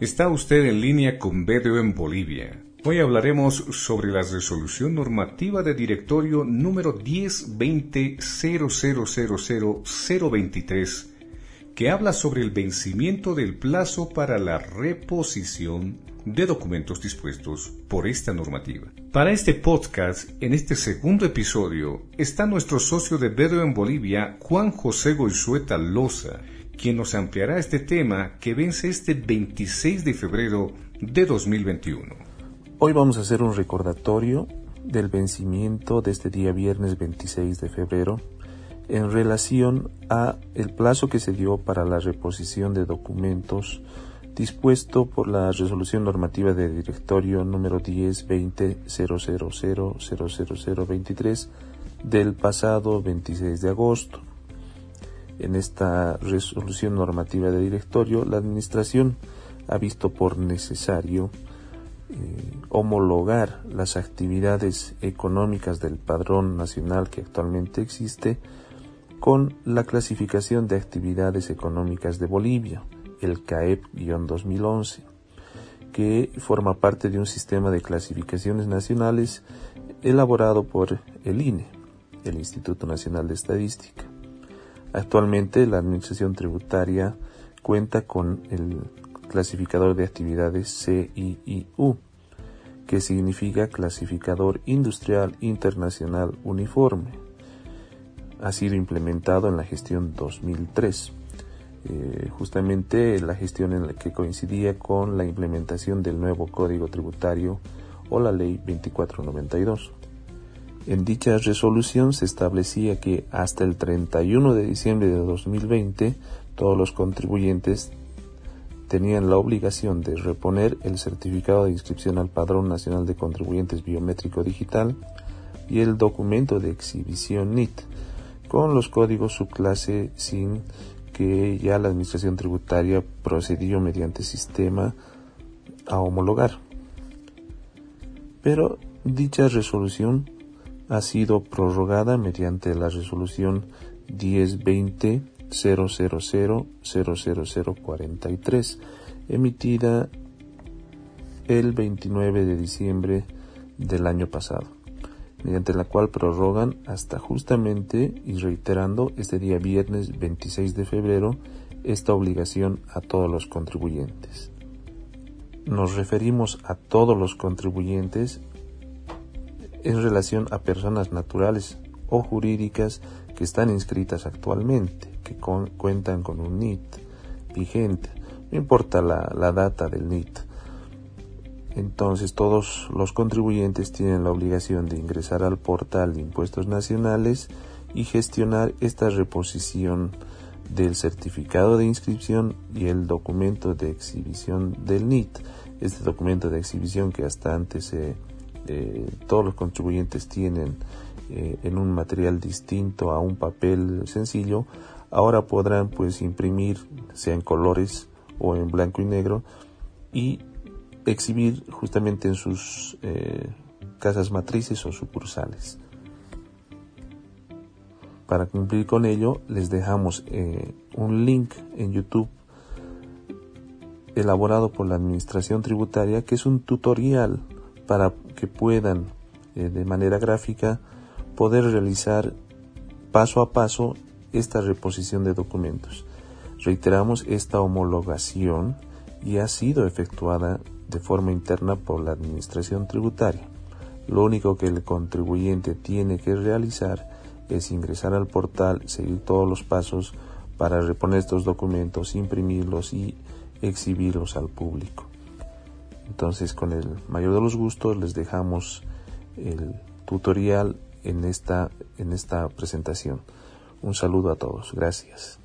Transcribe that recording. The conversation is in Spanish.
Está usted en línea con BDO en Bolivia. Hoy hablaremos sobre la resolución normativa de directorio número 1020000023 que habla sobre el vencimiento del plazo para la reposición de documentos dispuestos por esta normativa. Para este podcast, en este segundo episodio, está nuestro socio de BDO en Bolivia, Juan José Goizueta Loza, quien nos ampliará este tema que vence este 26 de febrero de 2021. Hoy vamos a hacer un recordatorio del vencimiento de este día viernes 26 de febrero en relación a el plazo que se dio para la reposición de documentos dispuesto por la resolución normativa de directorio número 10 20 del pasado 26 de agosto en esta resolución normativa de directorio, la Administración ha visto por necesario eh, homologar las actividades económicas del padrón nacional que actualmente existe con la clasificación de actividades económicas de Bolivia, el CAEP-2011, que forma parte de un sistema de clasificaciones nacionales elaborado por el INE, el Instituto Nacional de Estadística. Actualmente la Administración Tributaria cuenta con el clasificador de actividades CIIU, que significa Clasificador Industrial Internacional Uniforme. Ha sido implementado en la gestión 2003, eh, justamente la gestión en la que coincidía con la implementación del nuevo Código Tributario o la Ley 2492. En dicha resolución se establecía que hasta el 31 de diciembre de 2020 todos los contribuyentes tenían la obligación de reponer el certificado de inscripción al Padrón Nacional de Contribuyentes Biométrico Digital y el documento de exhibición NIT con los códigos subclase SIN que ya la Administración Tributaria procedió mediante sistema a homologar. Pero dicha resolución ha sido prorrogada mediante la resolución 1020 000 emitida el 29 de diciembre del año pasado, mediante la cual prorrogan hasta justamente y reiterando este día viernes 26 de febrero esta obligación a todos los contribuyentes. Nos referimos a todos los contribuyentes en relación a personas naturales o jurídicas que están inscritas actualmente, que cuentan con un NIT vigente, no importa la, la data del NIT. Entonces todos los contribuyentes tienen la obligación de ingresar al portal de impuestos nacionales y gestionar esta reposición del certificado de inscripción y el documento de exhibición del NIT. Este documento de exhibición que hasta antes se todos los contribuyentes tienen eh, en un material distinto a un papel sencillo, ahora podrán pues imprimir, sea en colores o en blanco y negro, y exhibir justamente en sus eh, casas matrices o sucursales. Para cumplir con ello, les dejamos un link en YouTube elaborado por la Administración Tributaria, que es un tutorial para que puedan eh, de manera gráfica poder realizar paso a paso esta reposición de documentos. Reiteramos, esta homologación y ha sido efectuada de forma interna por la Administración Tributaria. Lo único que el contribuyente tiene que realizar es ingresar al portal, seguir todos los pasos para reponer estos documentos, imprimirlos y exhibirlos al público. Entonces, con el mayor de los gustos, les dejamos el tutorial en esta, en esta presentación. Un saludo a todos. Gracias.